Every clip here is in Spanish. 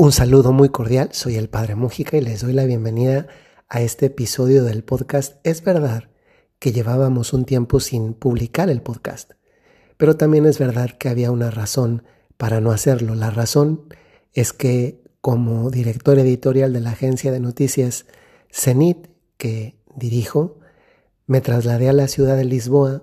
Un saludo muy cordial, soy el Padre Mújica y les doy la bienvenida a este episodio del podcast. Es verdad que llevábamos un tiempo sin publicar el podcast, pero también es verdad que había una razón para no hacerlo. La razón es que como director editorial de la agencia de noticias CENIT, que dirijo, me trasladé a la ciudad de Lisboa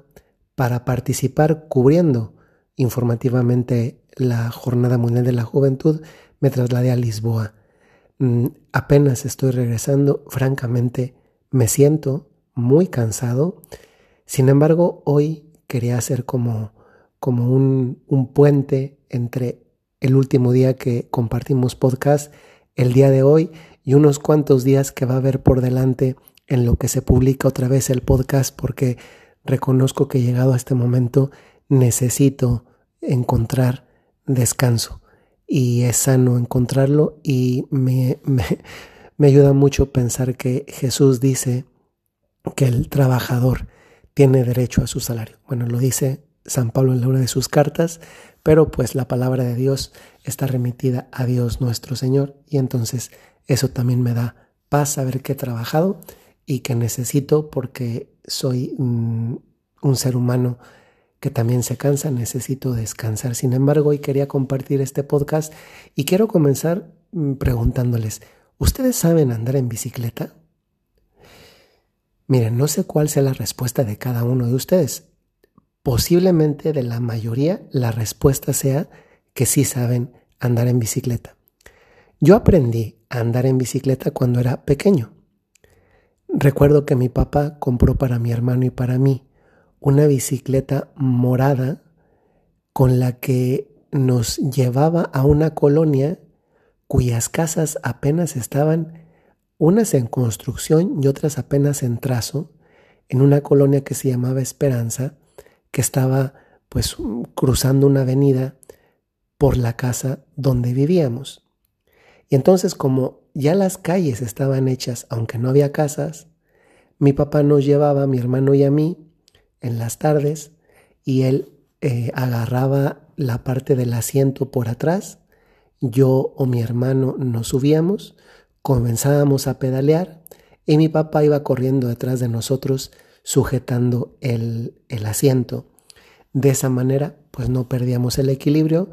para participar cubriendo informativamente la Jornada Mundial de la Juventud me trasladé a Lisboa. Mm, apenas estoy regresando, francamente me siento muy cansado. Sin embargo, hoy quería hacer como, como un, un puente entre el último día que compartimos podcast, el día de hoy y unos cuantos días que va a haber por delante en lo que se publica otra vez el podcast porque reconozco que llegado a este momento necesito encontrar descanso y es sano encontrarlo y me, me, ayuda mucho pensar que Jesús dice que el trabajador tiene derecho a su salario. Bueno, lo dice San Pablo en la una de sus cartas, pero pues la palabra de Dios está remitida a Dios nuestro Señor y entonces eso también me da paz saber que he trabajado y que necesito porque soy un ser humano que también se cansa, necesito descansar. Sin embargo, hoy quería compartir este podcast y quiero comenzar mm, preguntándoles, ¿ustedes saben andar en bicicleta? Miren, no sé cuál sea la respuesta de cada uno de ustedes. Posiblemente de la mayoría la respuesta sea que sí saben andar en bicicleta. Yo aprendí a andar en bicicleta cuando era pequeño. Recuerdo que mi papá compró para mi hermano y para mí una bicicleta morada con la que nos llevaba a una colonia cuyas casas apenas estaban, unas en construcción y otras apenas en trazo, en una colonia que se llamaba Esperanza, que estaba pues cruzando una avenida por la casa donde vivíamos. Y entonces como ya las calles estaban hechas, aunque no había casas, mi papá nos llevaba, mi hermano y a mí, en las tardes y él eh, agarraba la parte del asiento por atrás, yo o mi hermano nos subíamos, comenzábamos a pedalear y mi papá iba corriendo detrás de nosotros sujetando el, el asiento. De esa manera, pues no perdíamos el equilibrio,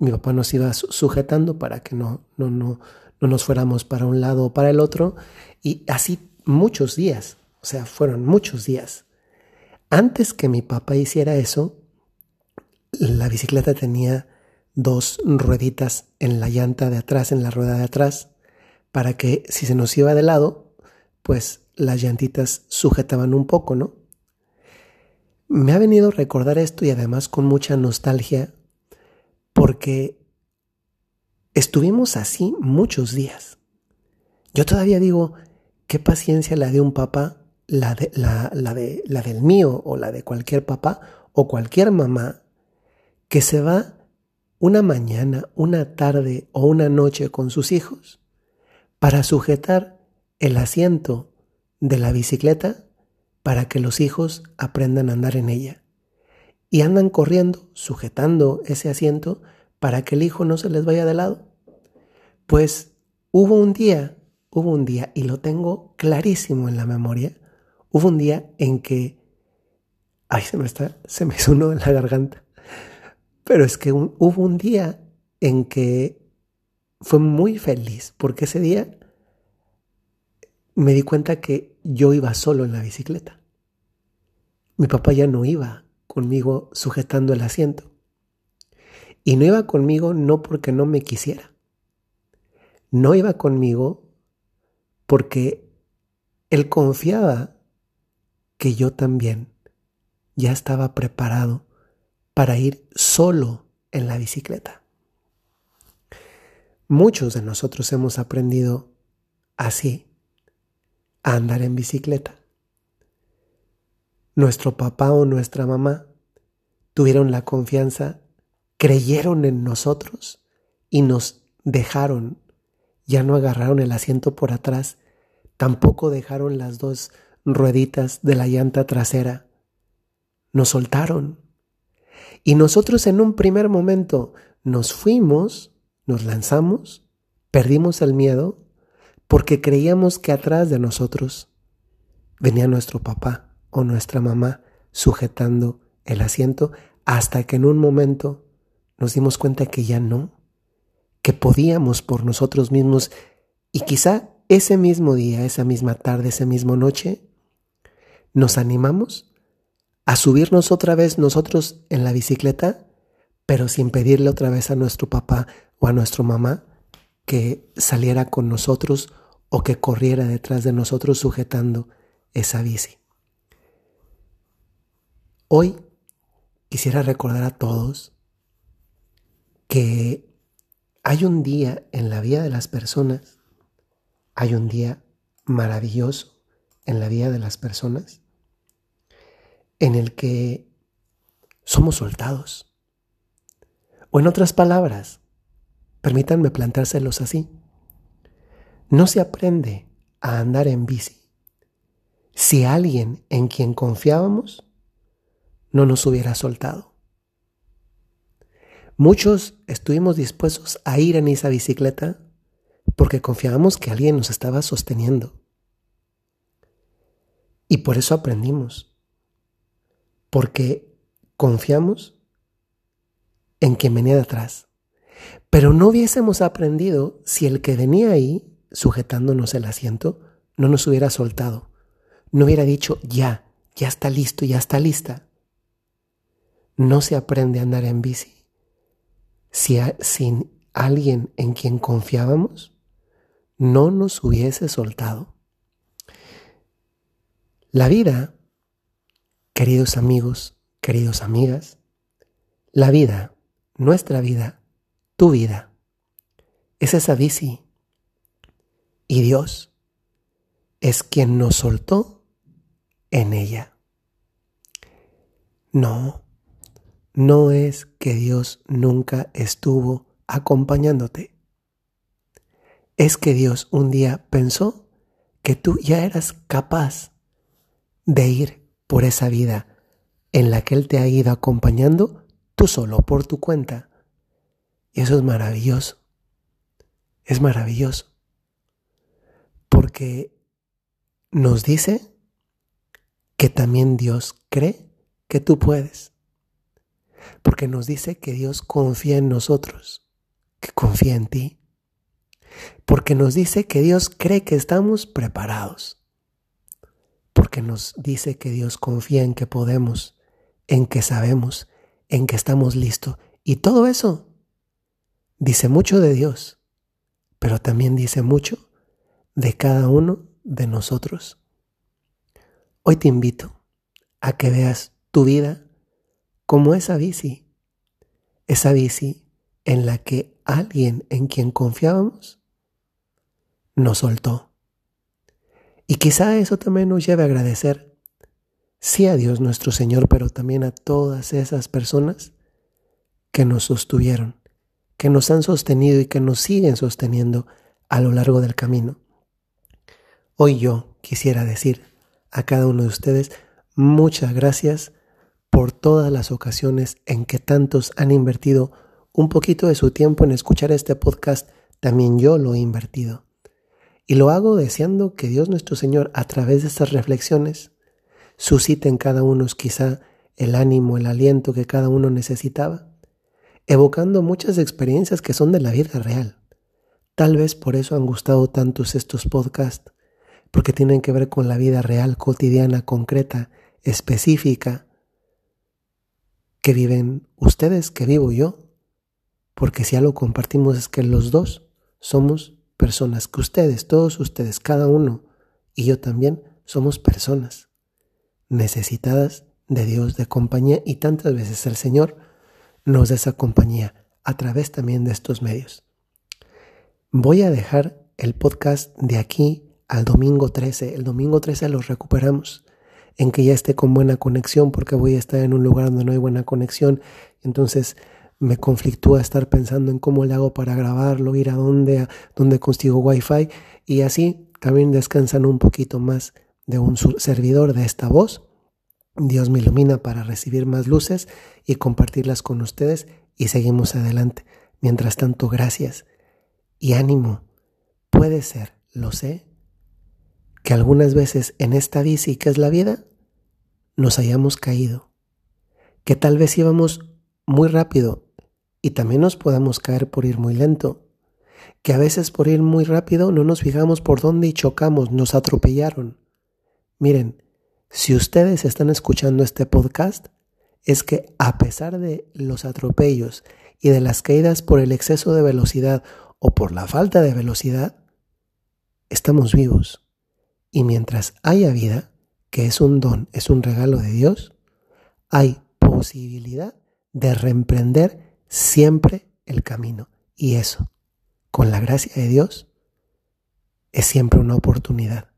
mi papá nos iba sujetando para que no, no, no, no nos fuéramos para un lado o para el otro y así muchos días, o sea, fueron muchos días. Antes que mi papá hiciera eso, la bicicleta tenía dos rueditas en la llanta de atrás, en la rueda de atrás, para que si se nos iba de lado, pues las llantitas sujetaban un poco, ¿no? Me ha venido a recordar esto y además con mucha nostalgia porque estuvimos así muchos días. Yo todavía digo, qué paciencia la de un papá la, de, la, la, de, la del mío o la de cualquier papá o cualquier mamá que se va una mañana, una tarde o una noche con sus hijos para sujetar el asiento de la bicicleta para que los hijos aprendan a andar en ella. Y andan corriendo, sujetando ese asiento para que el hijo no se les vaya de lado. Pues hubo un día, hubo un día, y lo tengo clarísimo en la memoria, Hubo un día en que, ay, se me está, se me hizo en la garganta, pero es que hubo un día en que fue muy feliz, porque ese día me di cuenta que yo iba solo en la bicicleta. Mi papá ya no iba conmigo sujetando el asiento. Y no iba conmigo no porque no me quisiera. No iba conmigo porque él confiaba que yo también ya estaba preparado para ir solo en la bicicleta. Muchos de nosotros hemos aprendido así a andar en bicicleta. Nuestro papá o nuestra mamá tuvieron la confianza, creyeron en nosotros y nos dejaron. Ya no agarraron el asiento por atrás, tampoco dejaron las dos rueditas de la llanta trasera. Nos soltaron. Y nosotros en un primer momento nos fuimos, nos lanzamos, perdimos el miedo porque creíamos que atrás de nosotros venía nuestro papá o nuestra mamá sujetando el asiento hasta que en un momento nos dimos cuenta que ya no, que podíamos por nosotros mismos y quizá ese mismo día, esa misma tarde, esa misma noche, nos animamos a subirnos otra vez nosotros en la bicicleta, pero sin pedirle otra vez a nuestro papá o a nuestra mamá que saliera con nosotros o que corriera detrás de nosotros sujetando esa bici. Hoy quisiera recordar a todos que hay un día en la vida de las personas, hay un día maravilloso en la vida de las personas en el que somos soltados. O en otras palabras, permítanme plantárselos así. No se aprende a andar en bici si alguien en quien confiábamos no nos hubiera soltado. Muchos estuvimos dispuestos a ir en esa bicicleta porque confiábamos que alguien nos estaba sosteniendo. Y por eso aprendimos. Porque confiamos en quien venía de atrás. Pero no hubiésemos aprendido si el que venía ahí, sujetándonos el asiento, no nos hubiera soltado. No hubiera dicho, ya, ya está listo, ya está lista. No se aprende a andar en bici si sin alguien en quien confiábamos no nos hubiese soltado. La vida, queridos amigos, queridos amigas, la vida, nuestra vida, tu vida, es esa bici. Y Dios es quien nos soltó en ella. No, no es que Dios nunca estuvo acompañándote. Es que Dios un día pensó que tú ya eras capaz de ir por esa vida en la que Él te ha ido acompañando tú solo, por tu cuenta. Y eso es maravilloso. Es maravilloso. Porque nos dice que también Dios cree que tú puedes porque nos dice que Dios confía en nosotros, que confía en ti, porque nos dice que Dios cree que estamos preparados, porque nos dice que Dios confía en que podemos, en que sabemos, en que estamos listos. Y todo eso dice mucho de Dios, pero también dice mucho de cada uno de nosotros. Hoy te invito a que veas tu vida como esa bici, esa bici en la que alguien en quien confiábamos nos soltó. Y quizá eso también nos lleve a agradecer, sí a Dios nuestro Señor, pero también a todas esas personas que nos sostuvieron, que nos han sostenido y que nos siguen sosteniendo a lo largo del camino. Hoy yo quisiera decir a cada uno de ustedes muchas gracias por todas las ocasiones en que tantos han invertido un poquito de su tiempo en escuchar este podcast, también yo lo he invertido. Y lo hago deseando que Dios nuestro Señor, a través de estas reflexiones, suscite en cada uno quizá el ánimo, el aliento que cada uno necesitaba, evocando muchas experiencias que son de la vida real. Tal vez por eso han gustado tantos estos podcasts, porque tienen que ver con la vida real, cotidiana, concreta, específica, que viven ustedes, que vivo yo, porque si algo compartimos es que los dos somos personas, que ustedes, todos ustedes, cada uno y yo también somos personas necesitadas de Dios, de compañía y tantas veces el Señor nos da esa compañía a través también de estos medios. Voy a dejar el podcast de aquí al domingo 13. El domingo 13 lo recuperamos en que ya esté con buena conexión, porque voy a estar en un lugar donde no hay buena conexión. Entonces me conflictúa estar pensando en cómo le hago para grabarlo, ir a dónde, a dónde consigo wifi y así también descansan un poquito más de un servidor de esta voz. Dios me ilumina para recibir más luces y compartirlas con ustedes y seguimos adelante. Mientras tanto, gracias y ánimo Puede ser, lo sé, que algunas veces en esta bici que es la vida, nos hayamos caído, que tal vez íbamos muy rápido y también nos podamos caer por ir muy lento, que a veces por ir muy rápido no nos fijamos por dónde y chocamos, nos atropellaron. Miren, si ustedes están escuchando este podcast, es que a pesar de los atropellos y de las caídas por el exceso de velocidad o por la falta de velocidad, estamos vivos. Y mientras haya vida, que es un don, es un regalo de Dios, hay posibilidad de reemprender siempre el camino. Y eso, con la gracia de Dios, es siempre una oportunidad.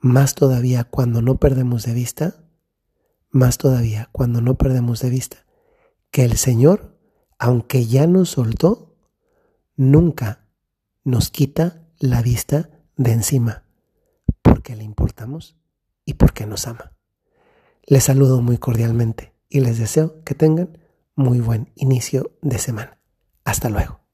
Más todavía cuando no perdemos de vista, más todavía cuando no perdemos de vista que el Señor, aunque ya nos soltó, nunca nos quita la vista de encima, porque le importamos y porque nos ama. Les saludo muy cordialmente y les deseo que tengan muy buen inicio de semana. Hasta luego.